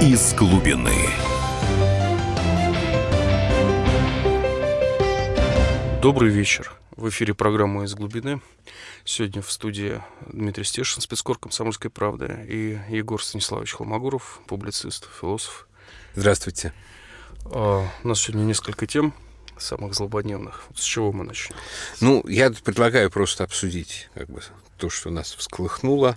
из глубины. Добрый вечер. В эфире программа «Из глубины». Сегодня в студии Дмитрий Стешин, спецкор «Комсомольской правды», и Егор Станиславович Холмогоров, публицист, философ. Здравствуйте. А, у нас сегодня несколько тем самых злободневных. С чего мы начнем? Ну, я предлагаю просто обсудить как бы, то, что нас всколыхнуло.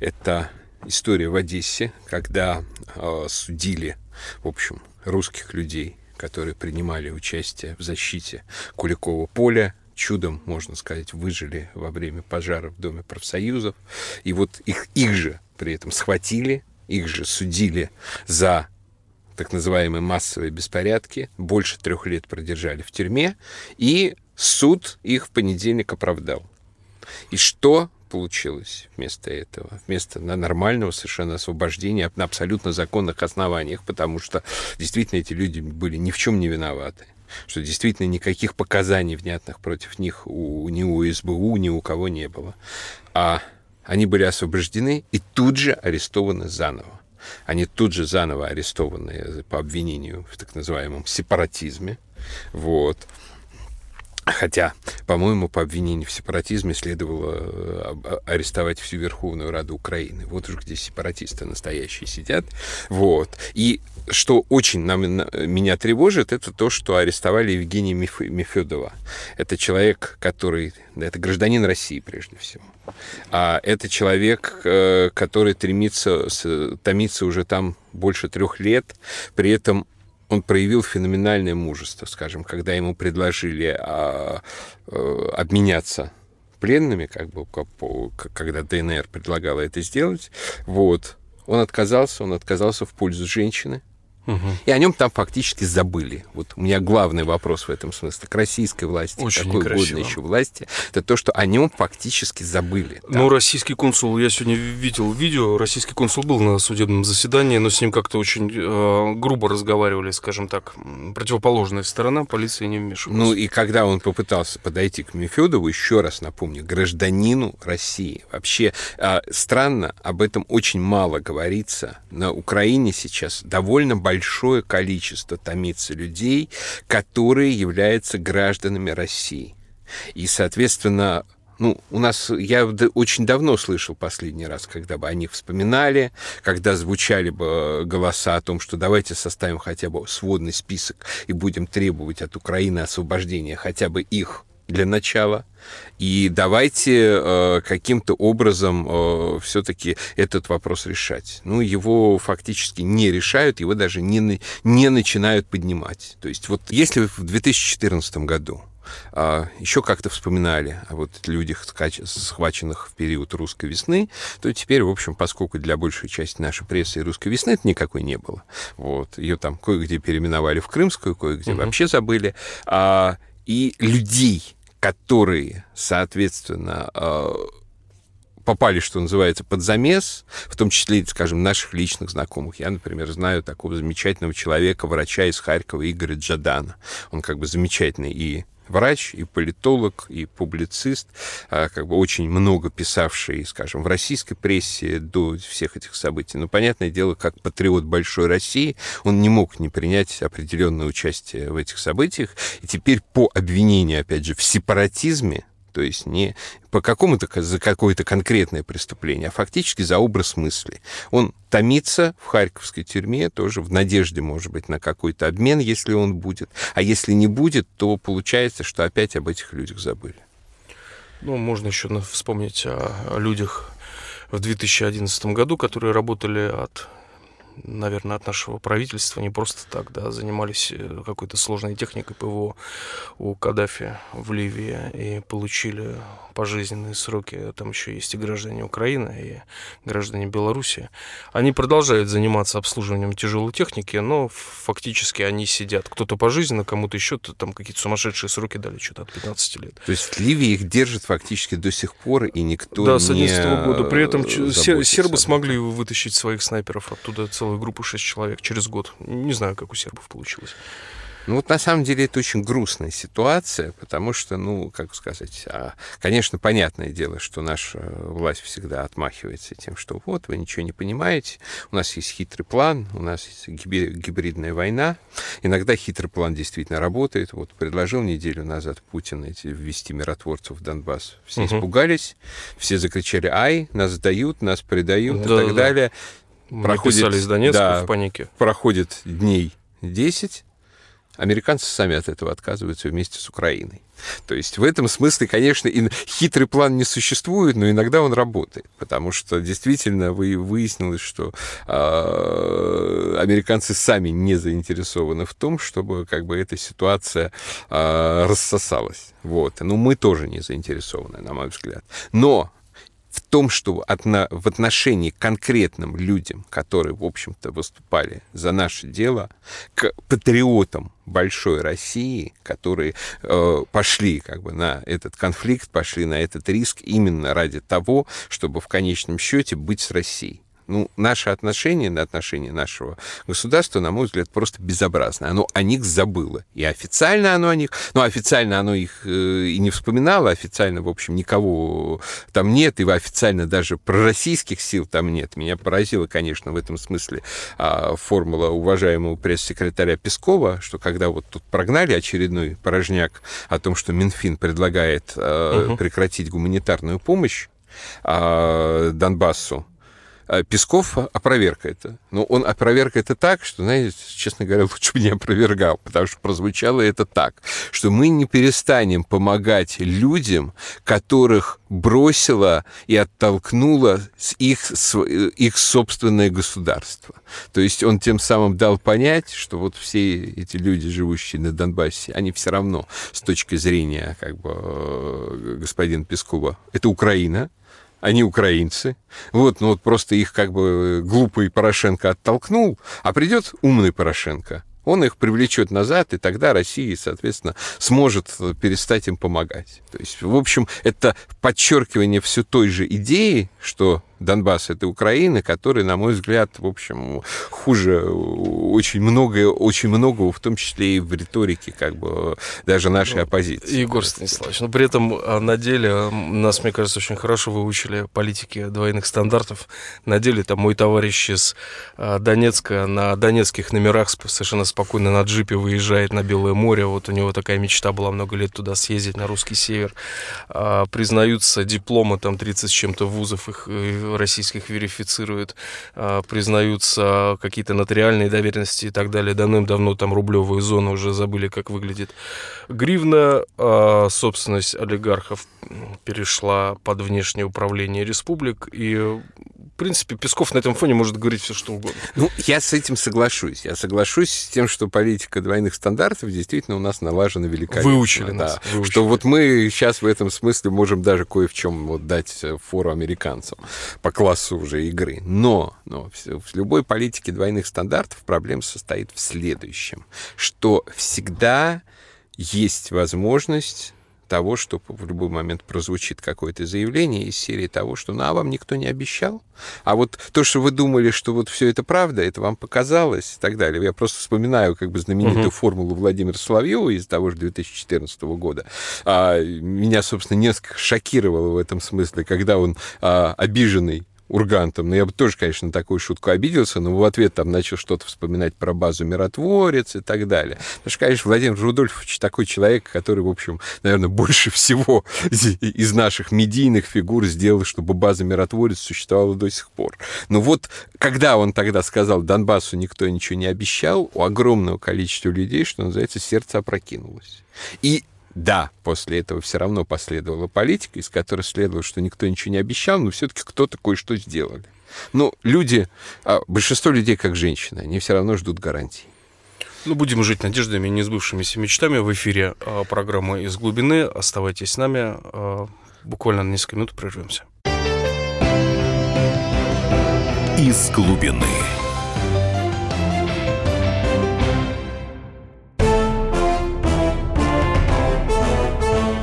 Это история в Одессе, когда э, судили, в общем, русских людей, которые принимали участие в защите Куликова поля, чудом, можно сказать, выжили во время пожара в Доме профсоюзов. И вот их, их же при этом схватили, их же судили за так называемые массовые беспорядки, больше трех лет продержали в тюрьме, и суд их в понедельник оправдал. И что получилось вместо этого, вместо нормального совершенно освобождения на абсолютно законных основаниях, потому что действительно эти люди были ни в чем не виноваты что действительно никаких показаний внятных против них у, ни у СБУ, ни у кого не было. А они были освобождены и тут же арестованы заново. Они тут же заново арестованы по обвинению в так называемом сепаратизме. Вот. Хотя, по-моему, по обвинению в сепаратизме следовало э, арестовать всю Верховную Раду Украины. Вот уж где сепаратисты настоящие сидят. Вот. И что очень нам, меня тревожит, это то, что арестовали Евгения Меф, Мефедова. Это человек, который... Это гражданин России, прежде всего. А это человек, э, который тремится, томится уже там больше трех лет. При этом он проявил феноменальное мужество, скажем, когда ему предложили а, а, обменяться пленными, как бы, когда ДНР предлагала это сделать, вот, он отказался, он отказался в пользу женщины, Угу. И о нем там фактически забыли. Вот у меня главный вопрос в этом смысле к российской власти, Очень какой некрасиво. угодно еще власти, это то, что о нем фактически забыли. Ну, российский консул, я сегодня видел видео, российский консул был на судебном заседании, но с ним как-то очень э, грубо разговаривали, скажем так, противоположная сторона, полиция не вмешивалась. Ну и когда он попытался подойти к Мефедову, еще раз напомню, гражданину России. Вообще э, странно, об этом очень мало говорится. На Украине сейчас довольно большой большое количество томится людей, которые являются гражданами России. И, соответственно, ну, у нас, я очень давно слышал последний раз, когда бы они вспоминали, когда звучали бы голоса о том, что давайте составим хотя бы сводный список и будем требовать от Украины освобождения хотя бы их для начала. И давайте э, каким-то образом э, все-таки этот вопрос решать. Ну, его фактически не решают, его даже не, не начинают поднимать. То есть вот если в 2014 году а, еще как-то вспоминали о вот людях, схваченных в период русской весны, то теперь, в общем, поскольку для большей части нашей прессы и русской весны это никакой не было, вот, ее там кое-где переименовали в крымскую, кое-где угу. вообще забыли, а, и людей, которые, соответственно, э, попали, что называется, под замес, в том числе, скажем, наших личных знакомых. Я, например, знаю такого замечательного человека, врача из Харькова Игоря Джадана. Он как бы замечательный и врач, и политолог, и публицист, а, как бы очень много писавший, скажем, в российской прессе до всех этих событий. Но, понятное дело, как патриот большой России, он не мог не принять определенное участие в этих событиях. И теперь по обвинению, опять же, в сепаратизме, то есть не по какому-то, за какое-то конкретное преступление, а фактически за образ мысли. Он томится в харьковской тюрьме тоже в надежде, может быть, на какой-то обмен, если он будет. А если не будет, то получается, что опять об этих людях забыли. Ну, можно еще вспомнить о людях в 2011 году, которые работали от наверное, от нашего правительства не просто так, да, занимались э, какой-то сложной техникой ПВО у Каддафи в Ливии и получили пожизненные сроки. Там еще есть и граждане Украины, и граждане Беларуси. Они продолжают заниматься обслуживанием тяжелой техники, но фактически они сидят. Кто-то пожизненно, кому-то еще там какие-то сумасшедшие сроки дали, что-то от 15 лет. То есть в Ливии их держат фактически до сих пор, и никто да, не с 11 года. При этом сербы смогли вытащить своих снайперов оттуда целую группу 6 человек через год. Не знаю, как у сербов получилось. Ну вот на самом деле это очень грустная ситуация, потому что, ну, как сказать, а, конечно, понятное дело, что наша власть всегда отмахивается тем, что вот, вы ничего не понимаете, у нас есть хитрый план, у нас есть гибридная война. Иногда хитрый план действительно работает. Вот предложил неделю назад Путин эти, ввести миротворцев в Донбасс. Все угу. испугались, все закричали «Ай!», нас сдают, нас предают да, и так да, далее. Проходит, из Донецка да, в панике. Проходит дней 10, Американцы сами от этого отказываются вместе с Украиной. То есть в этом смысле, конечно, и хитрый план не существует, но иногда он работает, потому что действительно вы, выяснилось, что э, американцы сами не заинтересованы в том, чтобы как бы эта ситуация э, рассосалась. Вот. Но мы тоже не заинтересованы, на мой взгляд. Но в том, что в отношении к конкретным людям, которые, в общем-то, выступали за наше дело, к патриотам большой России, которые э, пошли как бы на этот конфликт, пошли на этот риск именно ради того, чтобы в конечном счете быть с Россией. Ну, наше отношение на отношение нашего государства, на мой взгляд, просто безобразно. Оно о них забыло. И официально оно о них... Ну, официально оно их э, и не вспоминало. Официально, в общем, никого там нет. И официально даже пророссийских сил там нет. Меня поразила, конечно, в этом смысле э, формула уважаемого пресс-секретаря Пескова, что когда вот тут прогнали очередной порожняк о том, что Минфин предлагает угу. прекратить гуманитарную помощь э, Донбассу, а Песков опроверг это. Но он опроверг это так, что, знаете, честно говоря, лучше бы не опровергал, потому что прозвучало это так, что мы не перестанем помогать людям, которых бросило и оттолкнуло их, их собственное государство. То есть он тем самым дал понять, что вот все эти люди, живущие на Донбассе, они все равно с точки зрения как бы, э, господина Пескова, это Украина, они украинцы. Вот, ну вот просто их как бы глупый Порошенко оттолкнул, а придет умный Порошенко. Он их привлечет назад, и тогда Россия, соответственно, сможет перестать им помогать. То есть, в общем, это подчеркивание все той же идеи, что Донбасс — это Украина, которая, на мой взгляд, в общем, хуже очень многое, очень многого, в том числе и в риторике, как бы, даже нашей ну, оппозиции. Егор Станиславович, но при этом а, на деле а, нас, мне кажется, очень хорошо выучили политики двойных стандартов. На деле там мой товарищ из а, Донецка на донецких номерах совершенно спокойно на джипе выезжает на Белое море. Вот у него такая мечта была много лет туда съездить, на русский север. Признаются дипломы там 30 с чем-то вузов их э, российских верифицируют, а, признаются какие-то нотариальные доверенности и так далее. Давным-давно там рублевую зону уже забыли, как выглядит. Гривна, а, собственность олигархов перешла под внешнее управление республик, и принципе, Песков на этом фоне может говорить все, что угодно. Ну, я с этим соглашусь. Я соглашусь с тем, что политика двойных стандартов действительно у нас налажена великолепно. Выучили да. нас. Выучили. Что вот мы сейчас в этом смысле можем даже кое в чем вот дать фору американцам по классу уже игры. Но, но в любой политике двойных стандартов проблема состоит в следующем, что всегда есть возможность того, что в любой момент прозвучит какое-то заявление из серии того, что ну, а вам никто не обещал, а вот то, что вы думали, что вот все это правда, это вам показалось и так далее. Я просто вспоминаю как бы знаменитую uh-huh. формулу Владимира Соловьева из того же 2014 года. А, меня, собственно, несколько шокировало в этом смысле, когда он а, обиженный Ургантом. Ну, я бы тоже, конечно, на такую шутку обиделся, но в ответ там начал что-то вспоминать про базу «Миротворец» и так далее. Потому что, конечно, Владимир Рудольфович такой человек, который, в общем, наверное, больше всего из наших медийных фигур сделал, чтобы база «Миротворец» существовала до сих пор. Но вот, когда он тогда сказал «Донбассу никто ничего не обещал», у огромного количества людей, что называется, сердце опрокинулось. И да, после этого все равно последовала политика, из которой следовало, что никто ничего не обещал, но все-таки кто-то кое-что сделали. Ну, люди, а большинство людей, как женщины, они все равно ждут гарантий. Ну, будем жить надеждами, не сбывшимися мечтами. В эфире а, программы «Из глубины». Оставайтесь с нами. А, буквально на несколько минут прервемся. «Из глубины».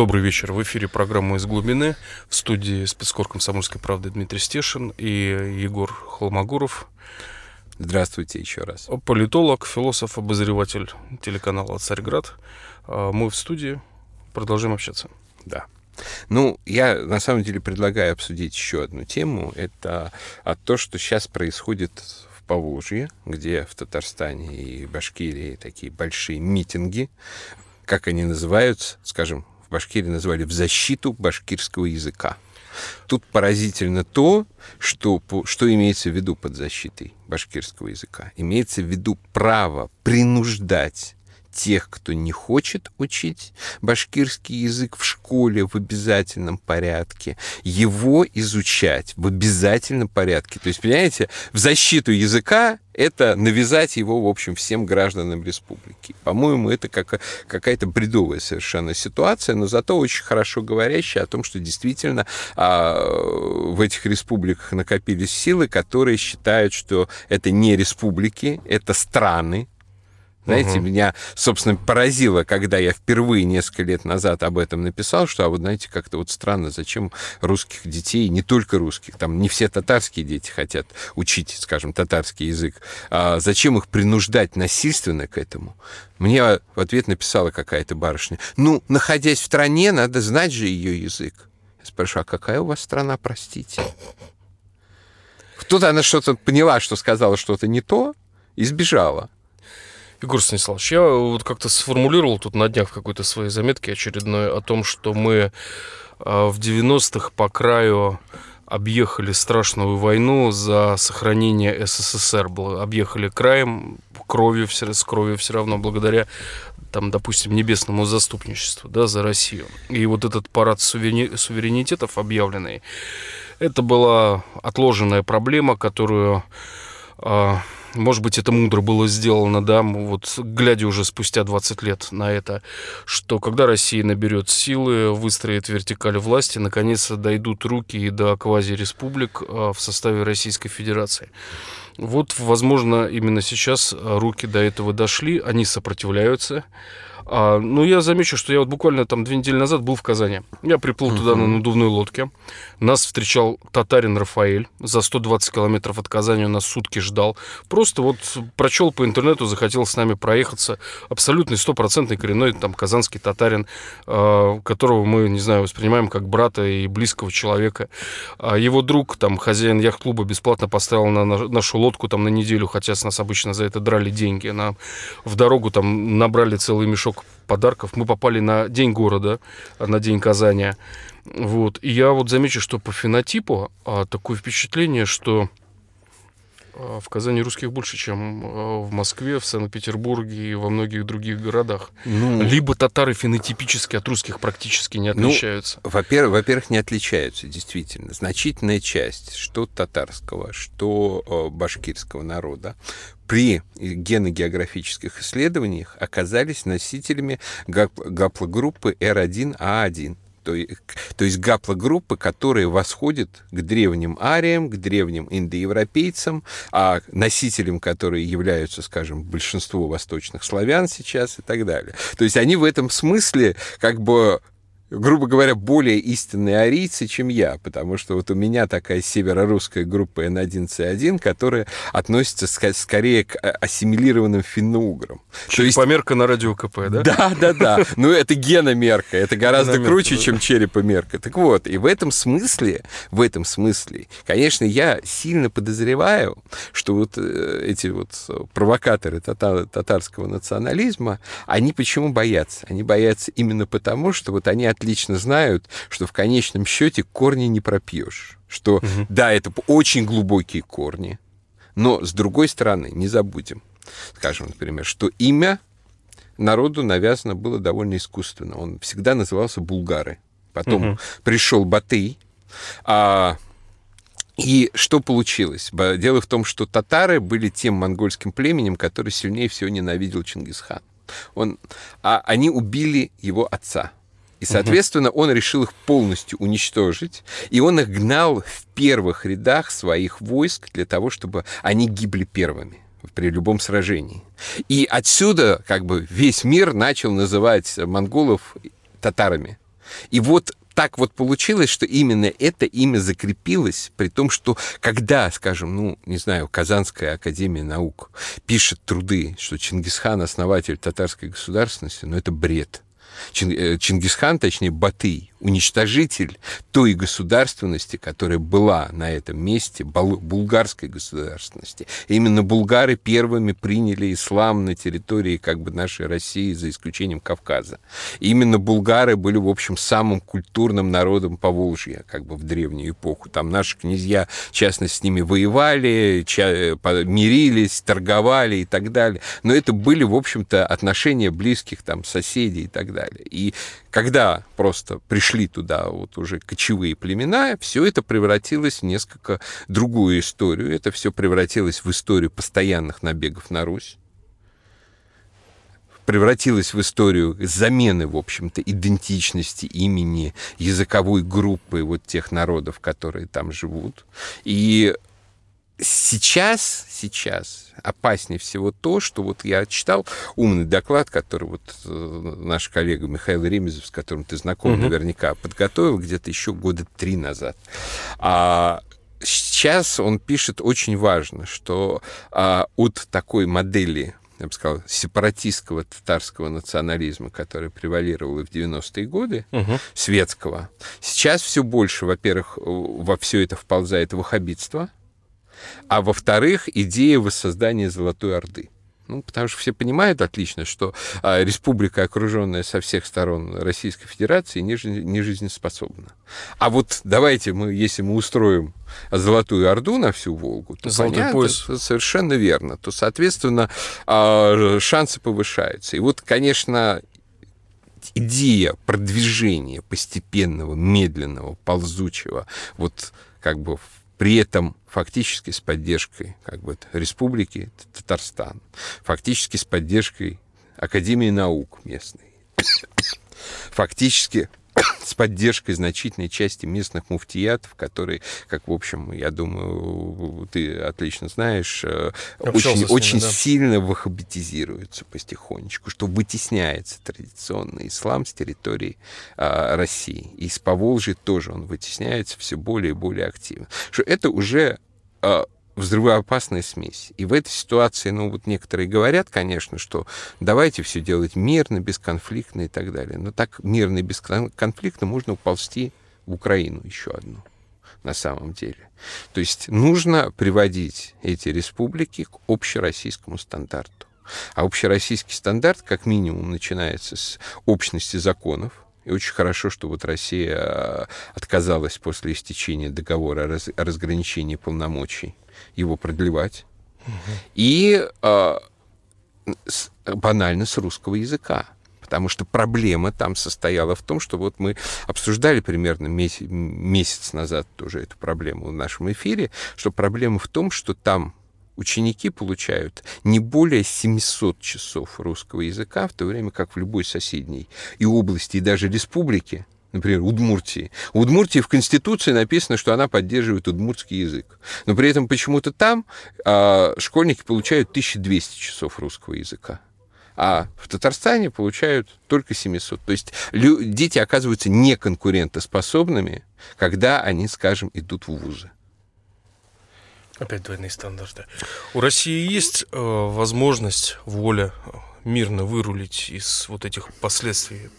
Добрый вечер. В эфире программа «Из глубины». В студии спецкор «Комсомольской правды» Дмитрий Стешин и Егор Холмогоров. Здравствуйте еще раз. Политолог, философ, обозреватель телеканала «Царьград». А, мы в студии. Продолжаем общаться. Да. Ну, я на самом деле предлагаю обсудить еще одну тему. Это то, что сейчас происходит в Поволжье, где в Татарстане и Башкирии такие большие митинги. Как они называются? Скажем, в Башкирии назвали «в защиту башкирского языка». Тут поразительно то, что, что имеется в виду под защитой башкирского языка. Имеется в виду право принуждать тех, кто не хочет учить башкирский язык в школе в обязательном порядке, его изучать в обязательном порядке. То есть, понимаете, в защиту языка это навязать его, в общем, всем гражданам республики. По-моему, это как, какая-то бредовая совершенно ситуация, но зато очень хорошо говорящая о том, что действительно а, в этих республиках накопились силы, которые считают, что это не республики, это страны, знаете, угу. меня, собственно, поразило, когда я впервые несколько лет назад об этом написал, что, а вот знаете, как-то вот странно, зачем русских детей, не только русских, там не все татарские дети хотят учить, скажем, татарский язык, а зачем их принуждать насильственно к этому? Мне в ответ написала какая-то барышня, ну, находясь в стране, надо знать же ее язык. Я спрашиваю, а какая у вас страна, простите? Тут она что-то поняла, что сказала что-то не то, и сбежала. Егор Станиславович, я вот как-то сформулировал тут на днях в какой-то своей заметке очередной о том, что мы а, в 90-х по краю объехали страшную войну за сохранение СССР. Объехали краем, кровью, с кровью все равно, благодаря там, допустим, небесному заступничеству, да, за Россию. И вот этот парад суверенитетов объявленный, это была отложенная проблема, которую а, может быть, это мудро было сделано, да, вот глядя уже спустя 20 лет на это, что когда Россия наберет силы, выстроит вертикаль власти, наконец дойдут руки и до квазиреспублик а, в составе Российской Федерации. Вот, возможно, именно сейчас руки до этого дошли, они сопротивляются, а, ну, я замечу, что я вот буквально там две недели назад был в Казани. Я приплыл туда на надувной лодке. Нас встречал татарин Рафаэль. За 120 километров от Казани он нас сутки ждал. Просто вот прочел по интернету, захотел с нами проехаться. Абсолютный стопроцентный коренной там казанский татарин, а, которого мы, не знаю, воспринимаем как брата и близкого человека. А его друг, там, хозяин яхт-клуба, бесплатно поставил на нашу лодку там на неделю, хотя с нас обычно за это драли деньги. Нам в дорогу там набрали целый мешок подарков. Мы попали на День города, на День Казани. Вот. И я вот замечу, что по фенотипу а, такое впечатление, что в Казани русских больше, чем а, в Москве, в Санкт-Петербурге и во многих других городах. Ну, Либо татары фенотипически от русских практически не ну, отличаются. Ну, во-первых, во-первых, не отличаются, действительно. Значительная часть, что татарского, что башкирского народа, при геногеографических исследованиях оказались носителями гаплогруппы R1A1 то, то есть гаплогруппы, которые восходят к древним ариям, к древним индоевропейцам, а носителям, которые являются, скажем, большинство восточных славян сейчас и так далее. То есть они в этом смысле как бы грубо говоря, более истинные арийцы, чем я, потому что вот у меня такая северо-русская группа N1C1, которая относится скорее к а, ассимилированным финно-уграм. Есть... на радио КП, да? Да, да, да. Ну, это геномерка, это гораздо круче, чем черепомерка. Так вот, и в этом смысле, в этом смысле, конечно, я сильно подозреваю, что вот э, эти вот провокаторы татарского национализма, они почему боятся? Они боятся именно потому, что вот они от отлично знают, что в конечном счете корни не пропьешь. Что, угу. да, это очень глубокие корни, но, с другой стороны, не забудем, скажем, например, что имя народу навязано было довольно искусственно. Он всегда назывался Булгары. Потом угу. пришел Батый, а, и что получилось? Дело в том, что татары были тем монгольским племенем, который сильнее всего ненавидел Чингисхан. Он, а они убили его отца. И, соответственно, он решил их полностью уничтожить, и он их гнал в первых рядах своих войск для того, чтобы они гибли первыми при любом сражении. И отсюда как бы весь мир начал называть монголов татарами. И вот так вот получилось, что именно это имя закрепилось, при том, что когда, скажем, ну, не знаю, Казанская академия наук пишет труды, что Чингисхан основатель татарской государственности, ну, это бред. Э, Чингисхан, точнее, Батый, уничтожитель той государственности, которая была на этом месте, булгарской государственности. Именно булгары первыми приняли ислам на территории как бы нашей России, за исключением Кавказа. Именно булгары были, в общем, самым культурным народом по Волжье, как бы в древнюю эпоху. Там наши князья, в частности, с ними воевали, мирились, торговали и так далее. Но это были, в общем-то, отношения близких там соседей и так далее. И когда просто пришли туда вот уже кочевые племена, все это превратилось в несколько другую историю. Это все превратилось в историю постоянных набегов на Русь превратилось в историю замены, в общем-то, идентичности имени языковой группы вот тех народов, которые там живут. И сейчас, сейчас опаснее всего то, что вот я читал умный доклад, который вот э, наш коллега Михаил Ремезов, с которым ты знаком, угу. наверняка подготовил где-то еще года три назад. А сейчас он пишет очень важно, что а, от такой модели я бы сказал, сепаратистского татарского национализма, который превалировал и в 90-е годы, угу. светского. Сейчас все больше, во-первых, во все это вползает ваххабитство, а во-вторых, идея воссоздания Золотой Орды. Ну, потому что все понимают отлично, что а, республика, окруженная со всех сторон Российской Федерации, не, не жизнеспособна. А вот давайте мы, если мы устроим Золотую Орду на всю Волгу, то Золотой понятно, пояс. совершенно верно, то, соответственно, а, шансы повышаются. И вот, конечно, идея продвижения постепенного, медленного, ползучего, вот как бы при этом фактически с поддержкой как бы, Республики Татарстан, фактически с поддержкой Академии наук местной, фактически с поддержкой значительной части местных муфтиятов, которые, как, в общем, я думаю, ты отлично знаешь, э, очень, ними, очень да. сильно ваххабитизируются потихонечку, что вытесняется традиционный ислам с территории а, России. И с Поволжья тоже он вытесняется все более и более активно. Что это уже а, взрывоопасная смесь. И в этой ситуации, ну, вот некоторые говорят, конечно, что давайте все делать мирно, бесконфликтно и так далее. Но так мирно и бесконфликтно можно уползти в Украину еще одну на самом деле. То есть нужно приводить эти республики к общероссийскому стандарту. А общероссийский стандарт, как минимум, начинается с общности законов, и очень хорошо, что вот Россия а, отказалась после истечения договора о разграничении полномочий его продлевать. Угу. И э, с, банально с русского языка. Потому что проблема там состояла в том, что вот мы обсуждали примерно месяц, месяц назад тоже эту проблему в нашем эфире, что проблема в том, что там ученики получают не более 700 часов русского языка, в то время как в любой соседней и области, и даже республике например, Удмуртии. В Удмуртии в Конституции написано, что она поддерживает удмуртский язык. Но при этом почему-то там а, школьники получают 1200 часов русского языка. А в Татарстане получают только 700. То есть дети оказываются неконкурентоспособными, когда они, скажем, идут в вузы. Опять двойные стандарты. У России есть э, возможность, воля мирно вырулить из вот этих последствий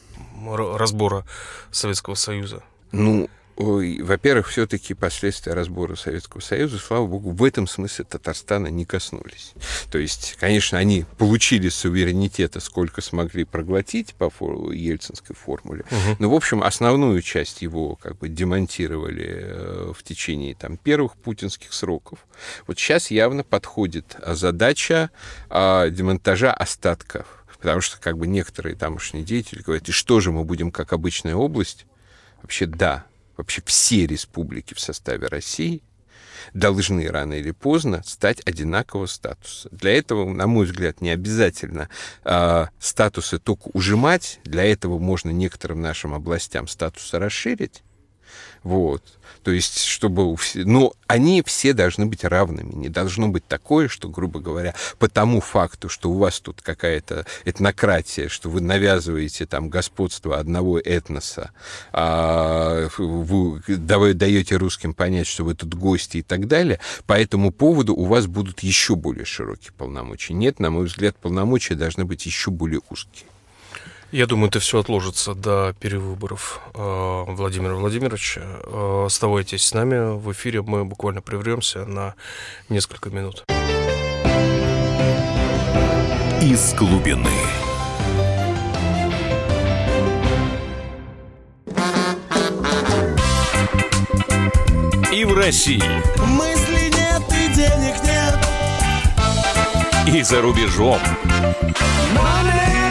разбора Советского Союза? Ну, во-первых, все-таки последствия разбора Советского Союза, слава богу, в этом смысле Татарстана не коснулись. То есть, конечно, они получили суверенитета, сколько смогли проглотить по ельцинской формуле, угу. но, в общем, основную часть его как бы демонтировали э, в течение там, первых путинских сроков. Вот сейчас явно подходит задача а, демонтажа остатков потому что как бы некоторые тамошние деятели говорят, и что же мы будем как обычная область? Вообще да, вообще все республики в составе России должны рано или поздно стать одинакового статуса. Для этого, на мой взгляд, не обязательно э, статусы только ужимать. Для этого можно некоторым нашим областям статусы расширить. Вот. То есть, чтобы... у все, Но они все должны быть равными. Не должно быть такое, что, грубо говоря, по тому факту, что у вас тут какая-то этнократия, что вы навязываете там господство одного этноса, а вы даете русским понять, что вы тут гости и так далее, по этому поводу у вас будут еще более широкие полномочия. Нет, на мой взгляд, полномочия должны быть еще более узкие. Я думаю, это все отложится до перевыборов э, Владимира Владимировича. Э, оставайтесь с нами в эфире. Мы буквально прервемся на несколько минут. Из глубины. И в России. Мысли нет и денег нет. И за рубежом. Money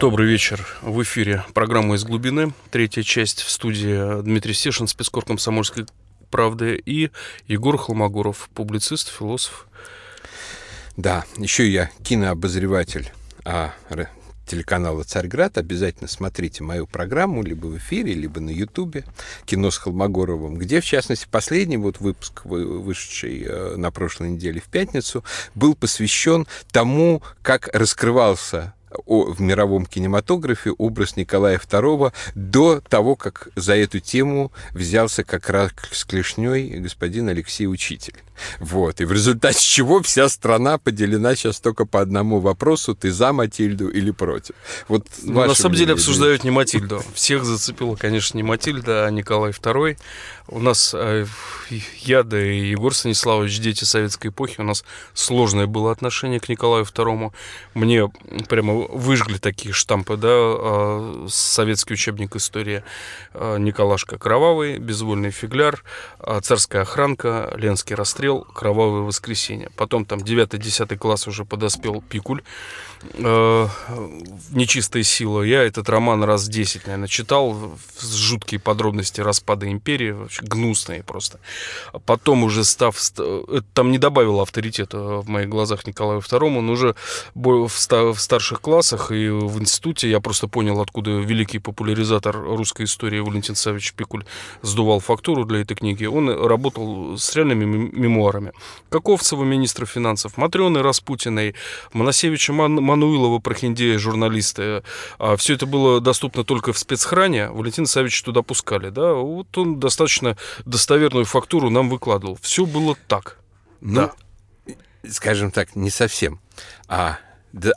Добрый вечер. В эфире программа «Из глубины». Третья часть в студии Дмитрий Стешин, спецкор комсомольской правды, и Егор Холмогоров, публицист, философ. Да, еще я кинообозреватель а, телеканала «Царьград». Обязательно смотрите мою программу либо в эфире, либо на Ютубе «Кино с Холмогоровым», где, в частности, последний вот выпуск, вышедший э, на прошлой неделе в пятницу, был посвящен тому, как раскрывался в мировом кинематографе образ Николая II до того, как за эту тему взялся как раз с клешней господин Алексей Учитель. Вот. И в результате чего вся страна поделена сейчас только по одному вопросу, ты за Матильду или против. Вот ну, на самом деле обсуждают не Матильду. Всех зацепила, конечно, не Матильда, а Николай II. У нас э, я, да и Егор Станиславович, дети советской эпохи, у нас сложное было отношение к Николаю II. Мне прямо выжгли такие штампы, да, э, советский учебник истории э, Николашка Кровавый, Безвольный фигляр, Царская охранка, Ленский расстрел, Кровавое воскресенье. Потом там 9-10 класс уже подоспел Пикуль, э, «Нечистая сила». Я этот роман раз 10, наверное, читал. С жуткие подробности распада империи. Вообще гнусные просто. Потом уже став... Это там не добавило авторитета в моих глазах Николаю II. Но уже в, в старших классах и в институте я просто понял, откуда великий популяризатор русской истории Валентин Савич Пикуль сдувал фактуру для этой книги. Он работал с реальными мемуарами. Каковцева, министра финансов, Матрены Распутиной, Моносевича Ман Мануилова, Прохиндея, журналисты. А все это было доступно только в спецхране. Валентин Савич туда пускали. Да? Вот он достаточно достоверную фактуру нам выкладывал. Все было так. Ну, да. скажем так, не совсем. А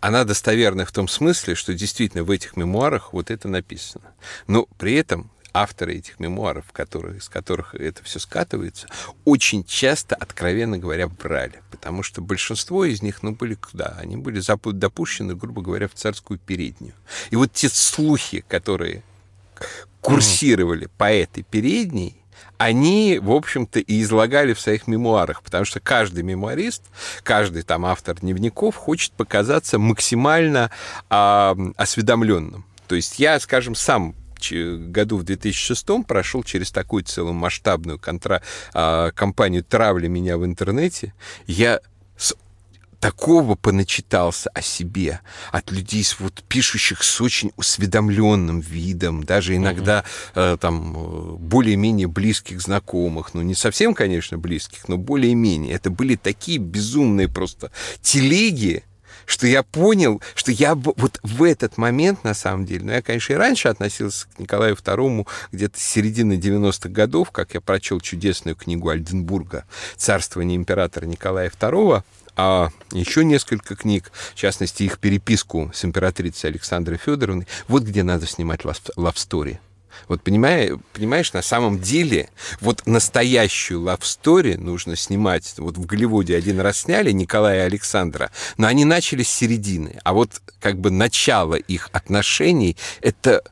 она достоверна в том смысле, что действительно в этих мемуарах вот это написано. Но при этом авторы этих мемуаров, которые, из которых это все скатывается, очень часто, откровенно говоря, брали. Потому что большинство из них, ну, были куда? Они были допущены, грубо говоря, в царскую переднюю. И вот те слухи, которые курсировали по этой передней, они, в общем-то, и излагали в своих мемуарах, потому что каждый мемуарист, каждый там автор дневников хочет показаться максимально а, осведомленным. То есть я, скажем, сам году в 2006 прошел через такую целую масштабную контра, а, кампанию травли меня в интернете. Я с такого поначитался о себе от людей, вот, пишущих с очень усведомленным видом, даже иногда э, там э, более-менее близких знакомых, ну не совсем, конечно, близких, но более-менее. Это были такие безумные просто телеги, что я понял, что я вот в этот момент, на самом деле, ну, я, конечно, и раньше относился к Николаю II, где-то с середины 90-х годов, как я прочел чудесную книгу Альденбурга «Царствование императора Николая II», а еще несколько книг, в частности, их переписку с императрицей Александрой Федоровной, вот где надо снимать лавстори. Вот понимаешь, понимаешь, на самом деле вот настоящую love story нужно снимать. Вот в Голливуде один раз сняли Николая и Александра, но они начали с середины. А вот как бы начало их отношений — это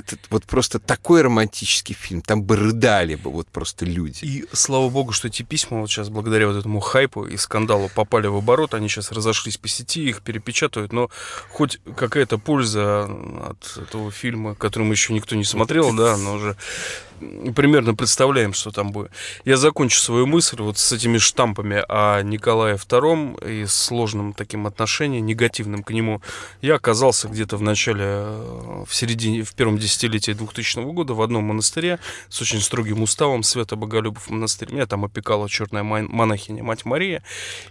это вот просто такой романтический фильм. Там бы рыдали бы вот просто люди. И слава богу, что эти письма вот сейчас благодаря вот этому хайпу и скандалу попали в оборот. Они сейчас разошлись по сети, их перепечатают. Но хоть какая-то польза от этого фильма, которым еще никто не смотрел, да, но уже примерно представляем, что там будет. Я закончу свою мысль вот с этими штампами о Николае II и сложным таким отношением, негативным к нему. Я оказался где-то в начале, э, в середине, в первом десятилетии 2000 года в одном монастыре с очень строгим уставом Свято Боголюбов монастырь. Меня там опекала черная монахиня, мать Мария.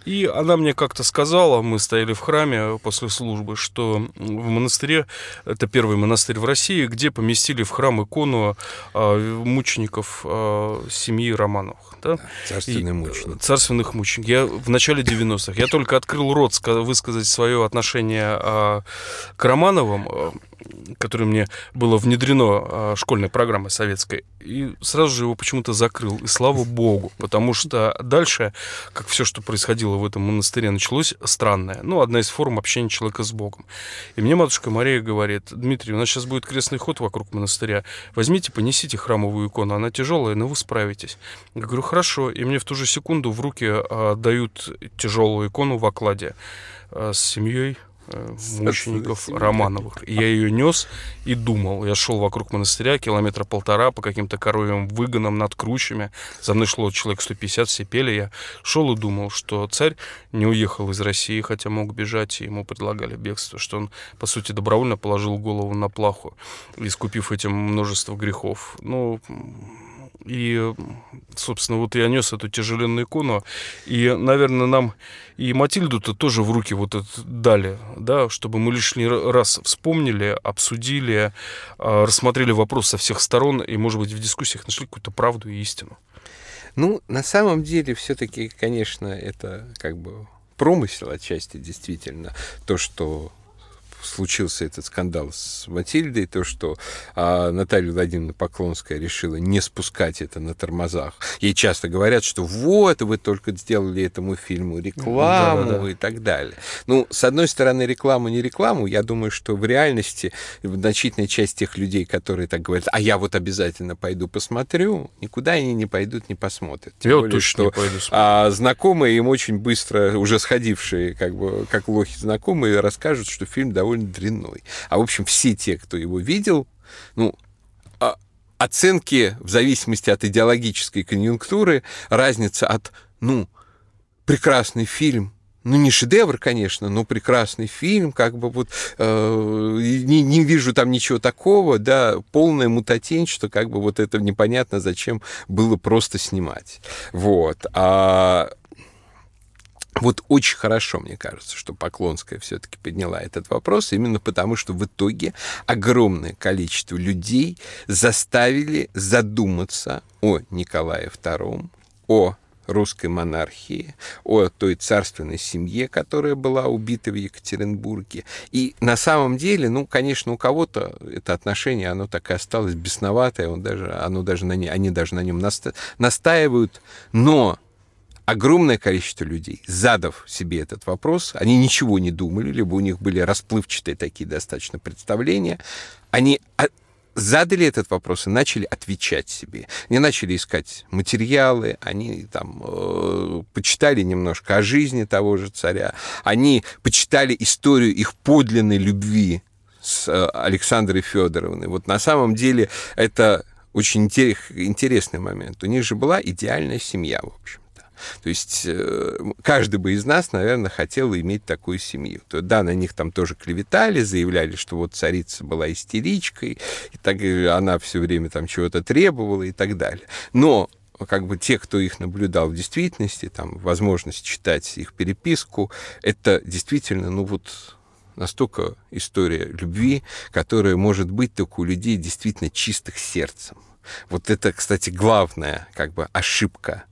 И она мне как-то сказала, мы стояли в храме после службы, что в монастыре, это первый монастырь в России, где поместили в храм икону а, мучеников э, семьи Романовых. Да? Царственные мученики. Царственных мучеников. Я в начале 90-х. Я только открыл рот высказать свое отношение э, к Романовым. Которое мне было внедрено а, школьной программой советской, и сразу же его почему-то закрыл. И слава богу, потому что дальше, как все, что происходило в этом монастыре, началось странное. Ну, одна из форм общения человека с Богом. И мне матушка Мария говорит, Дмитрий, у нас сейчас будет крестный ход вокруг монастыря, возьмите, понесите храмовую икону, она тяжелая, но вы справитесь. Я говорю, хорошо. И мне в ту же секунду в руки а, дают тяжелую икону в окладе а, с семьей мучеников Романовых. И я ее нес и думал. Я шел вокруг монастыря километра полтора по каким-то коровьим выгонам над кручами. За мной шло человек 150, все пели. Я шел и думал, что царь не уехал из России, хотя мог бежать, и ему предлагали бегство, что он, по сути, добровольно положил голову на плаху, искупив этим множество грехов. Ну, и, собственно, вот я нес эту тяжеленную икону. И, наверное, нам и Матильду-то тоже в руки вот это дали, да, чтобы мы лишний раз вспомнили, обсудили, а, рассмотрели вопрос со всех сторон и, может быть, в дискуссиях нашли какую-то правду и истину. Ну, на самом деле, все-таки, конечно, это как бы промысел отчасти действительно. То, что случился этот скандал с Матильдой, то, что а, Наталья Владимировна Поклонская решила не спускать это на тормозах. Ей часто говорят, что вот, вы только сделали этому фильму рекламу да, да, да. и так далее. Ну, с одной стороны, рекламу не рекламу, я думаю, что в реальности значительная часть тех людей, которые так говорят, а я вот обязательно пойду посмотрю, никуда они не пойдут, не посмотрят. Тем я более, точно что не пойду а, знакомые им очень быстро, уже сходившие, как бы, как лохи знакомые, расскажут, что фильм довольно довольно дрянной. А, в общем, все те, кто его видел, ну, а, оценки в зависимости от идеологической конъюнктуры, разница от, ну, прекрасный фильм, ну, не шедевр, конечно, но прекрасный фильм, как бы вот э, не, не вижу там ничего такого, да, полная мутатень, что как бы вот это непонятно, зачем было просто снимать. Вот. А вот очень хорошо, мне кажется, что Поклонская все-таки подняла этот вопрос, именно потому что в итоге огромное количество людей заставили задуматься о Николае II, о русской монархии, о той царственной семье, которая была убита в Екатеринбурге. И на самом деле, ну, конечно, у кого-то это отношение, оно так и осталось бесноватое, он даже, оно даже на, они даже на нем настаивают, но огромное количество людей, задав себе этот вопрос, они ничего не думали, либо у них были расплывчатые такие достаточно представления, они задали этот вопрос и начали отвечать себе. Они начали искать материалы, они там э, почитали немножко о жизни того же царя, они почитали историю их подлинной любви с э, Александрой Федоровной. Вот на самом деле это очень интересный момент. У них же была идеальная семья, в общем. То есть э, каждый бы из нас, наверное, хотел иметь такую семью. То, да, на них там тоже клеветали, заявляли, что вот царица была истеричкой, и так и она все время там чего-то требовала и так далее. Но как бы те, кто их наблюдал в действительности, там, возможность читать их переписку, это действительно, ну вот, настолько история любви, которая может быть только у людей действительно чистых сердцем. Вот это, кстати, главная как бы ошибка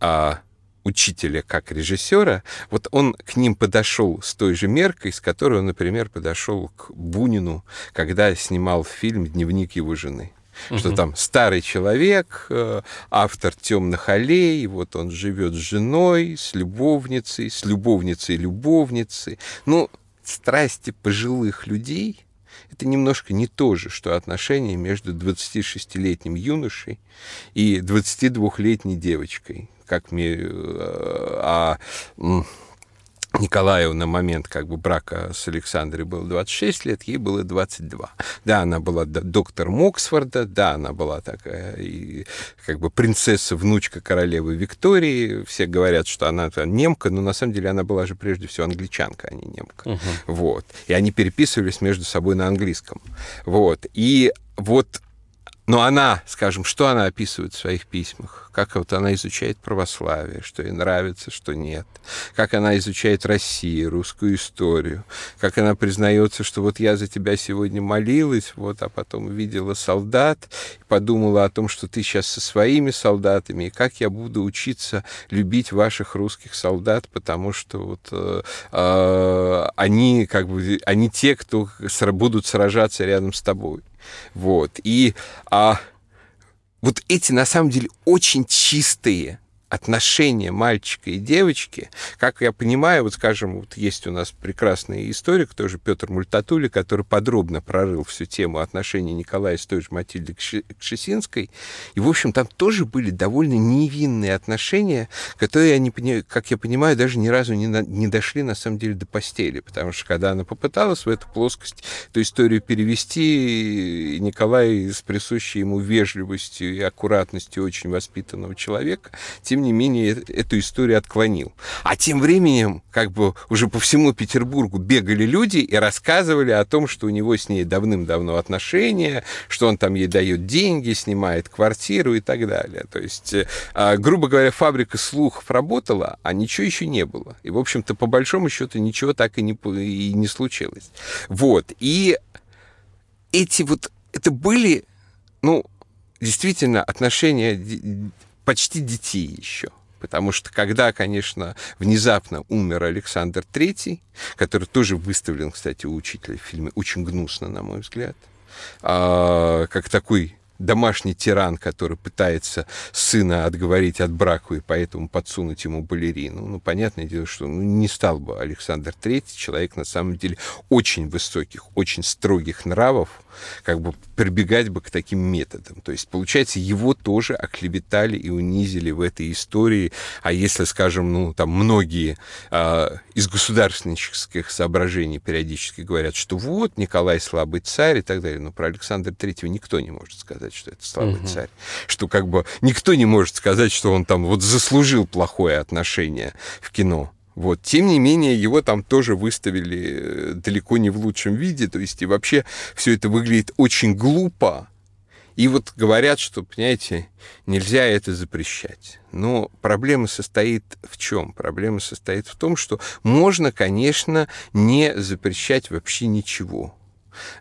а, учителя как режиссера, вот он к ним подошел с той же меркой, с которой он, например, подошел к Бунину, когда снимал фильм «Дневник его жены». Угу. Что там старый человек, э, автор темных аллей, вот он живет с женой, с любовницей, с любовницей любовницы. Ну, страсти пожилых людей это немножко не то же, что отношения между 26-летним юношей и 22-летней девочкой. Как мне... А, Николаю на момент как бы брака с Александрой было 26 лет, ей было 22. Да, она была доктор Моксфорда, да, она была такая и как бы принцесса, внучка королевы Виктории. Все говорят, что она немка, но на самом деле она была же прежде всего англичанка, а не немка. Угу. Вот. И они переписывались между собой на английском. Вот. И вот но она, скажем, что она описывает в своих письмах? Как вот она изучает православие, что ей нравится, что нет. Как она изучает Россию, русскую историю. Как она признается, что вот я за тебя сегодня молилась, вот, а потом увидела солдат и подумала о том, что ты сейчас со своими солдатами, и как я буду учиться любить ваших русских солдат, потому что вот э, э, они как бы, они те, кто будут сражаться рядом с тобой. Вот. И а, вот эти, на самом деле, очень чистые отношения мальчика и девочки, как я понимаю, вот скажем, вот есть у нас прекрасный историк, тоже Петр Мультатули, который подробно прорыл всю тему отношений Николая с той же Матильдой Кшесинской, и, в общем, там тоже были довольно невинные отношения, которые, они, как я понимаю, даже ни разу не, на, не дошли, на самом деле, до постели, потому что, когда она попыталась в эту плоскость эту историю перевести, Николай с присущей ему вежливостью и аккуратностью очень воспитанного человека, тем тем не менее, эту историю отклонил. А тем временем, как бы уже по всему Петербургу бегали люди и рассказывали о том, что у него с ней давным-давно отношения, что он там ей дает деньги, снимает квартиру и так далее. То есть, э, грубо говоря, фабрика слухов работала, а ничего еще не было. И, в общем-то, по большому счету, ничего так и не, и не случилось. Вот. И эти вот... Это были, ну, действительно, отношения почти детей еще. Потому что когда, конечно, внезапно умер Александр III, который тоже выставлен, кстати, у учителя в фильме очень гнусно, на мой взгляд, а, как такой домашний тиран, который пытается сына отговорить от брака и поэтому подсунуть ему балерину. Ну, понятное дело, что ну, не стал бы Александр III, человек на самом деле очень высоких, очень строгих нравов, как бы прибегать бы к таким методам. То есть, получается, его тоже оклеветали и унизили в этой истории. А если, скажем, ну, там многие э, из государственнических соображений периодически говорят, что вот, Николай слабый царь и так далее, но про Александра Третьего никто не может сказать, что это слабый угу. царь. Что как бы никто не может сказать, что он там вот заслужил плохое отношение в кино. Вот. Тем не менее, его там тоже выставили э, далеко не в лучшем виде. То есть и вообще все это выглядит очень глупо. И вот говорят, что, понимаете, нельзя это запрещать. Но проблема состоит в чем? Проблема состоит в том, что можно, конечно, не запрещать вообще ничего.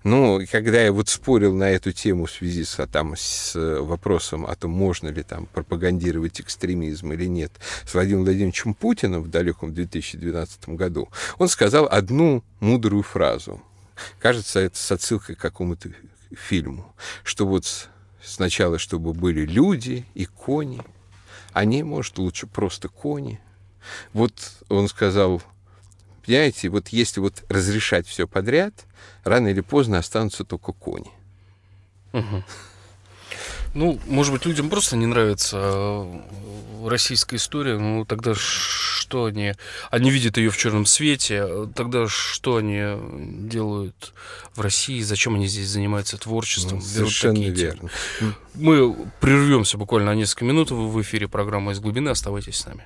Ну, когда я вот спорил на эту тему в связи с, а, там, с э, вопросом о том, можно ли там пропагандировать экстремизм или нет, с Владимиром Владимировичем Путиным в далеком 2012 году, он сказал одну мудрую фразу. Кажется, это с отсылкой к какому-то фильму, что вот сначала, чтобы были люди и кони, они, может, лучше просто кони. Вот он сказал, Понимаете, вот если вот разрешать все подряд, рано или поздно останутся только кони. Угу. Ну, может быть, людям просто не нравится э, российская история, ну тогда что они... Они видят ее в черном свете, тогда что они делают в России, зачем они здесь занимаются творчеством? Ну, совершенно верно. Мы прервемся буквально на несколько минут в эфире программы «Из глубины». Оставайтесь с нами.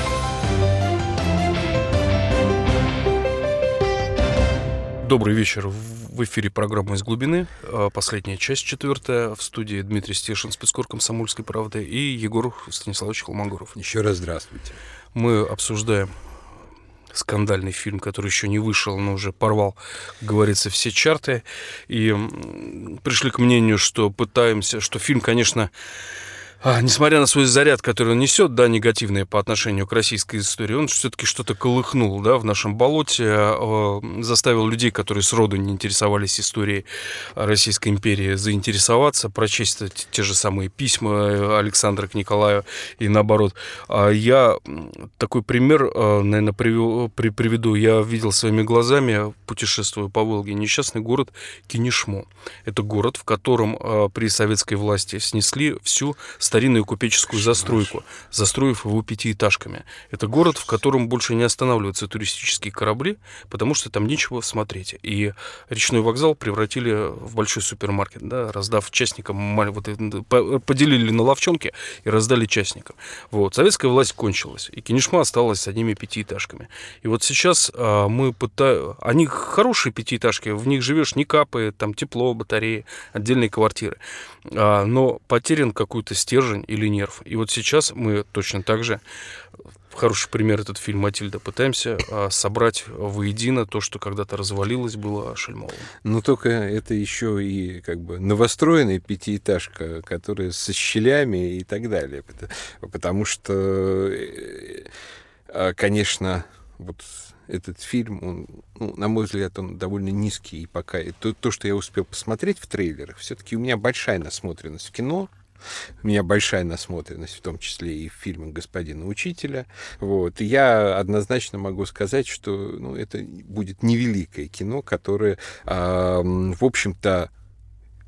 Добрый вечер. В эфире программа «Из глубины». А, Последняя часть, четвертая. В студии Дмитрий Стешин, спецкор «Комсомольской правды» и Егор Станиславович Холмогоров. Еще раз здравствуйте. Мы обсуждаем скандальный фильм, который еще не вышел, но уже порвал, как говорится, все чарты. И пришли к мнению, что пытаемся, что фильм, конечно, несмотря на свой заряд, который он несет, да, негативный по отношению к российской истории, он все-таки что-то колыхнул, да, в нашем болоте, э, заставил людей, которые сроду не интересовались историей Российской империи, заинтересоваться, прочесть те, же самые письма Александра к Николаю и наоборот. А Я такой пример, э, наверное, при- приведу. Я видел своими глазами, путешествуя по Волге, несчастный город Кинешмо. Это город, в котором э, при советской власти снесли всю старинную купеческую застройку, застроив его пятиэтажками. Это город, в котором больше не останавливаются туристические корабли, потому что там нечего смотреть. И речной вокзал превратили в большой супермаркет, да, раздав частникам, вот, поделили на ловчонки и раздали частникам. Вот. Советская власть кончилась, и Кинешма осталась с одними пятиэтажками. И вот сейчас а, мы пытаем... Они хорошие пятиэтажки, в них живешь, не капает, там тепло, батареи, отдельные квартиры. А, но потерян какой-то стержень или нерв. И вот сейчас мы точно так же, хороший пример этот фильм «Матильда», пытаемся а, собрать воедино то, что когда-то развалилось, было Шельмовым. Но только это еще и как бы новостроенная пятиэтажка, которая со щелями и так далее. Пот- Потому что, э, э, конечно, вот этот фильм, он, ну, на мой взгляд, он довольно низкий. И пока и то, то, что я успел посмотреть в трейлерах, все-таки у меня большая насмотренность в кино. У меня большая насмотренность, в том числе и в фильмах господина учителя. Вот. И я однозначно могу сказать, что ну, это будет невеликое кино, которое, м, в общем-то,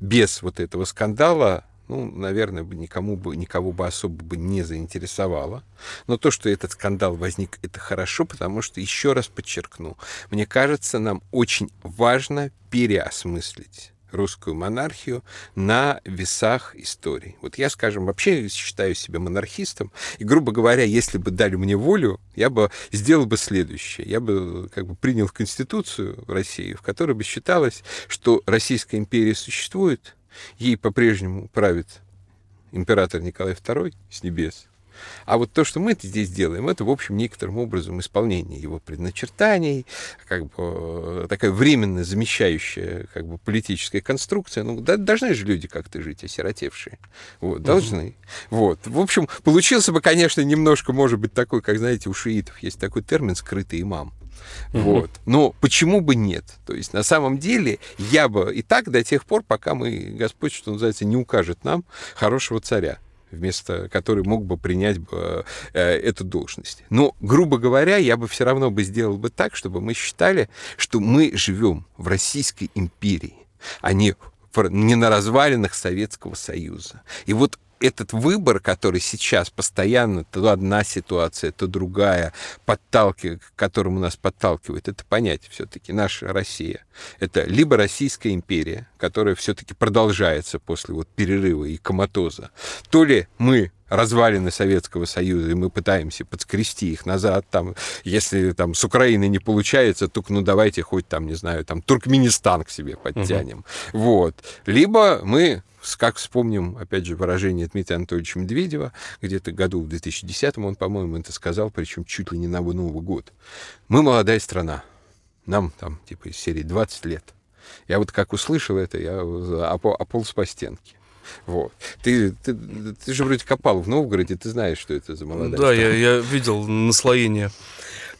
без вот этого скандала ну, наверное, бы никому бы, никого бы особо бы не заинтересовало. Но то, что этот скандал возник, это хорошо, потому что, еще раз подчеркну, мне кажется, нам очень важно переосмыслить русскую монархию на весах истории. Вот я, скажем, вообще считаю себя монархистом, и, грубо говоря, если бы дали мне волю, я бы сделал бы следующее. Я бы как бы принял Конституцию России, в которой бы считалось, что Российская империя существует, ей по-прежнему правит император Николай II с небес. А вот то, что мы здесь делаем, это, в общем, некоторым образом исполнение его предначертаний, как бы э, такая временно замещающая как бы, политическая конструкция. Ну, да, должны же люди как-то жить, осиротевшие. Вот, должны. Вот. В общем, получился бы, конечно, немножко, может быть, такой, как, знаете, у шиитов есть такой термин «скрытый имам». Вот. Но почему бы нет? То есть, на самом деле, я бы и так до тех пор, пока мы, Господь, что называется, не укажет нам хорошего царя вместо который мог бы принять бы, э, эту должность. Но, грубо говоря, я бы все равно бы сделал бы так, чтобы мы считали, что мы живем в Российской империи, а не, не на развалинах Советского Союза. И вот этот выбор, который сейчас постоянно, то одна ситуация, то другая, подталкивает, к которому нас подталкивает, это понять все-таки наша Россия. Это либо Российская империя, которая все-таки продолжается после вот перерыва и коматоза, то ли мы развалины Советского Союза, и мы пытаемся подскрести их назад, там, если там с Украины не получается, то ну давайте хоть там, не знаю, там Туркменистан к себе подтянем. Вот. Либо мы как вспомним, опять же, выражение Дмитрия Анатольевича Медведева, где-то году в 2010 он, по-моему, это сказал, причем чуть ли не на Новый год. Мы молодая страна. Нам там, типа, из серии 20 лет. Я вот как услышал это, я опо- ополз по стенке. Вот. Ты, ты, ты же вроде копал в Новгороде, ты знаешь, что это за молодая Да, я, я видел наслоение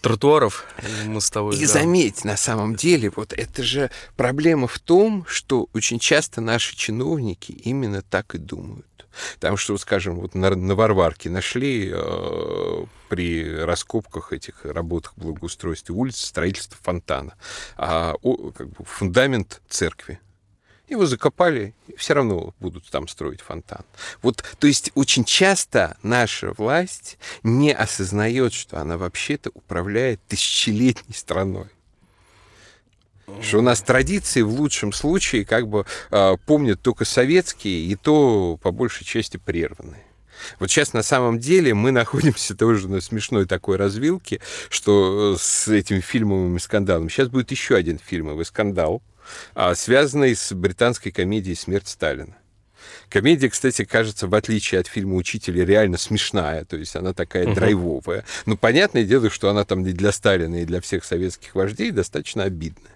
тротуаров мостовой. И да. заметь, на самом деле, вот это же проблема в том, что очень часто наши чиновники именно так и думают. Потому что, скажем, вот на, на Варварке нашли э, при раскопках этих работах благоустройства улиц строительство фонтана, а, о, как бы фундамент церкви. Его закопали, все равно будут там строить фонтан. Вот, то есть очень часто наша власть не осознает, что она вообще-то управляет тысячелетней страной. Что у нас традиции в лучшем случае как бы э, помнят только советские, и то по большей части прерванные. Вот сейчас на самом деле мы находимся тоже на смешной такой развилке, что с этим фильмовым скандалом. Сейчас будет еще один фильмовый скандал, связанный с британской комедией «Смерть Сталина». Комедия, кстати, кажется, в отличие от фильма «Учителя», реально смешная, то есть она такая uh-huh. драйвовая. Ну, понятное дело, что она там и для Сталина, и для всех советских вождей достаточно обидная.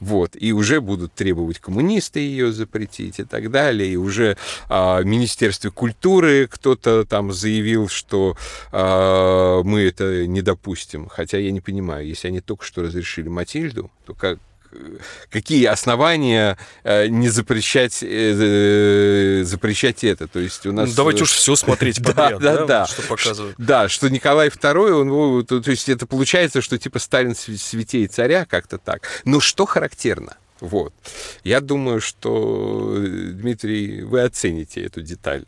Вот, и уже будут требовать коммунисты ее запретить и так далее. И уже а, в Министерстве культуры кто-то там заявил, что а, мы это не допустим. Хотя я не понимаю, если они только что разрешили Матильду, то как, какие основания э, не запрещать, э, запрещать это. То есть у нас... Ну, давайте уж все смотреть подряд, да, да, да, да. Что показывают. Да, что Николай II, он, то, то есть это получается, что типа Сталин святей царя, как-то так. Но что характерно? Вот. Я думаю, что, Дмитрий, вы оцените эту деталь.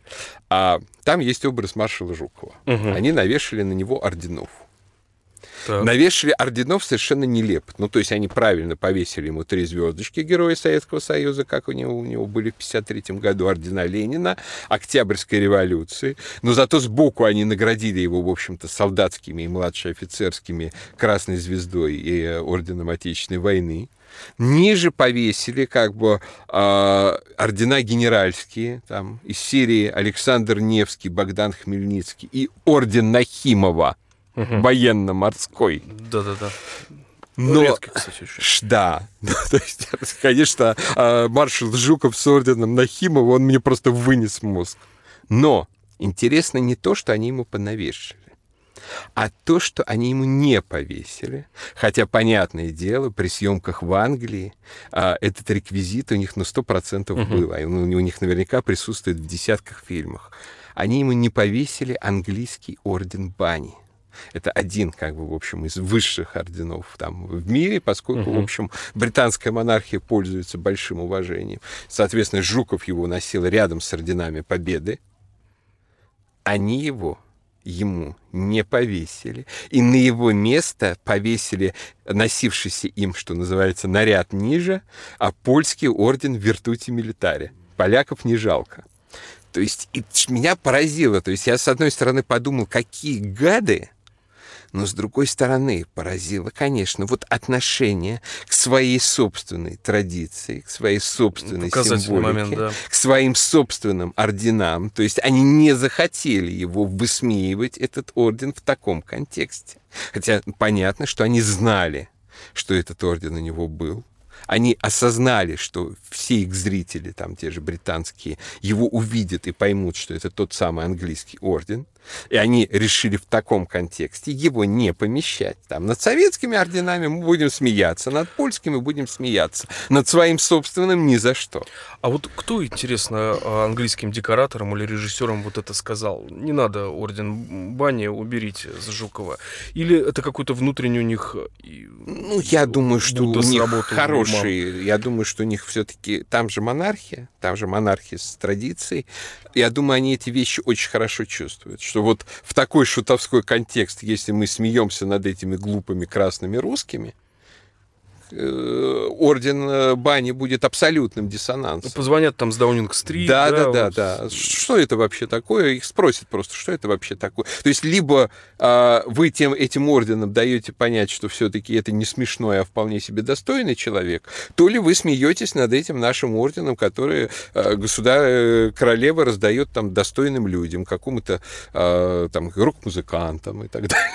А там есть образ маршала Жукова. Угу. Они навешали на него орденов. Так. Навешали орденов совершенно нелепо. Ну, то есть они правильно повесили ему три звездочки Героя Советского Союза, как у него, у него были в 1953 году ордена Ленина, Октябрьской революции. Но зато сбоку они наградили его, в общем-то, солдатскими и младшеофицерскими Красной Звездой и э, Орденом Отечественной войны. Ниже повесили как бы э, ордена генеральские, там, из серии Александр Невский, Богдан Хмельницкий и орден Нахимова – угу. военно-морской. Да-да-да. Но, Редко, кстати, очень. Да. То есть, конечно, а, маршал Жуков с орденом Нахимова, он мне просто вынес мозг. Но интересно не то, что они ему понавешали, а то, что они ему не повесили. Хотя, понятное дело, при съемках в Англии а, этот реквизит у них на 100% угу. был. А у них наверняка присутствует в десятках фильмах. Они ему не повесили английский орден Бани. Это один, как бы, в общем, из высших орденов там в мире, поскольку, угу. в общем, британская монархия пользуется большим уважением. Соответственно, Жуков его носил рядом с орденами Победы. Они его ему не повесили. И на его место повесили носившийся им, что называется, наряд ниже, а польский орден Виртути Милитари. Поляков не жалко. То есть и меня поразило. То есть я, с одной стороны, подумал, какие гады но с другой стороны поразило, конечно, вот отношение к своей собственной традиции, к своей собственной символике, момент, да. к своим собственным орденам. То есть они не захотели его высмеивать, этот орден, в таком контексте. Хотя понятно, что они знали, что этот орден у него был они осознали, что все их зрители, там те же британские, его увидят и поймут, что это тот самый английский орден, и они решили в таком контексте его не помещать. Там над советскими орденами мы будем смеяться, над польскими будем смеяться, над своим собственным ни за что. А вот кто, интересно, английским декораторам или режиссерам вот это сказал? Не надо орден Бани, уберите с Жукова. Или это какой-то внутренний у них... Ну, я думаю, что у них хороший... Я думаю, что у них все-таки... Там же монархия, там же монархия с традицией. Я думаю, они эти вещи очень хорошо чувствуют. Что вот в такой шутовской контекст, если мы смеемся над этими глупыми красными русскими, орден э, бани будет абсолютным диссонансом. Позвонят там с Даунинг-стрит. Да, да, да, да, да. Что это вообще такое? Их спросят просто, что это вообще такое. То есть либо а, вы тем, этим орденом даете понять, что все-таки это не смешной, а вполне себе достойный человек, то ли вы смеетесь над этим нашим орденом, который а, государь, э, королева раздает там достойным людям, какому-то а, там рок-музыкантам и так далее.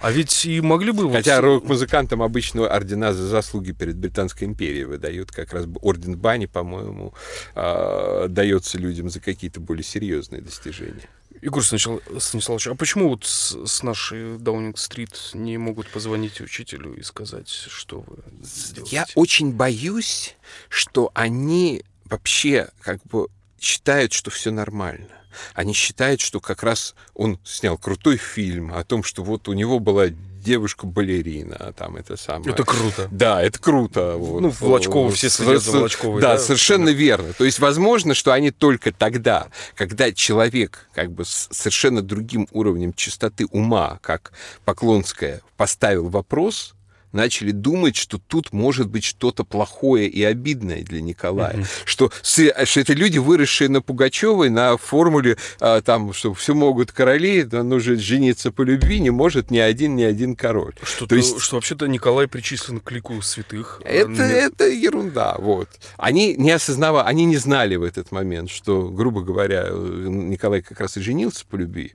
А ведь и могли бы... Хотя рок-музыкантам обычно ордена за заслуги перед Британской империей выдают, как раз орден Бани, по-моему, а, дается людям за какие-то более серьезные достижения. Егор Станислав- Станиславович, а почему вот с, с нашей Даунинг-стрит не могут позвонить учителю и сказать, что вы сделаете? Я очень боюсь, что они вообще как бы считают, что все нормально. Они считают, что как раз он снял крутой фильм о том, что вот у него была девушка-балерина, а там это самое. Это круто. Да, это круто. Вот. Ну, Волочкова, все следят за Волочковой, Да, да? совершенно верно. То есть, возможно, что они только тогда, когда человек как бы с совершенно другим уровнем чистоты ума, как Поклонская, поставил вопрос, начали думать, что тут может быть что-то плохое и обидное для Николая. Что, с- что это люди, выросшие на Пугачевой, на формуле, а, там, что все могут короли, да, нужно жениться по любви, не может ни один, ни один король. Что, То есть- что вообще-то Николай причислен к лику святых. а это, не- это ерунда, вот. Они не осознавали, они не знали в этот момент, что, грубо говоря, э, Николай как раз и женился по любви.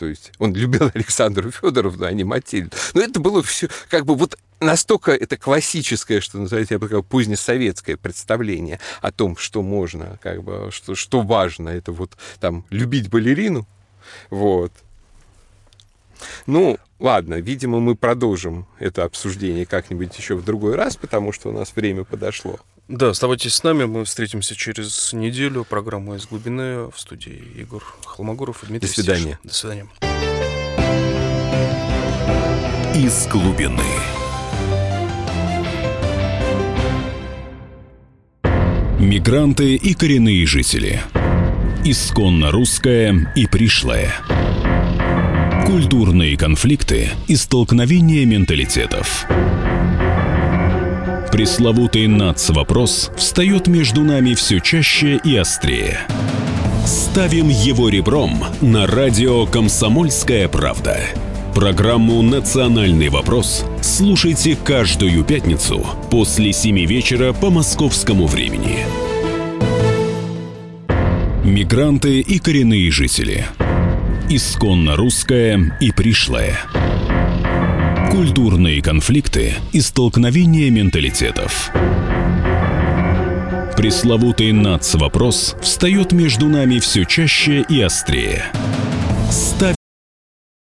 То есть он любил Александру Федоровну, а не Матильду. Но это было все как бы вот настолько это классическое, что называется, я бы сказал, позднесоветское представление о том, что можно, как бы, что, что важно, это вот там любить балерину, вот. Ну, ладно, видимо, мы продолжим это обсуждение как-нибудь еще в другой раз, потому что у нас время подошло. Да, оставайтесь с нами, мы встретимся через неделю. Программа «Из глубины» в студии Егор Холмогоров и Дмитрий До свидания. Стешин. До свидания. Из глубины. Мигранты и коренные жители. Исконно русское и пришлое. Культурные конфликты и столкновения менталитетов. Пресловутый НАЦ-вопрос встает между нами все чаще и острее. Ставим его ребром на радио «Комсомольская правда». Программу «Национальный вопрос» слушайте каждую пятницу после 7 вечера по московскому времени. Мигранты и коренные жители. Исконно русское и пришлое. Культурные конфликты и столкновения менталитетов. Пресловутый НАЦ-вопрос встает между нами все чаще и острее.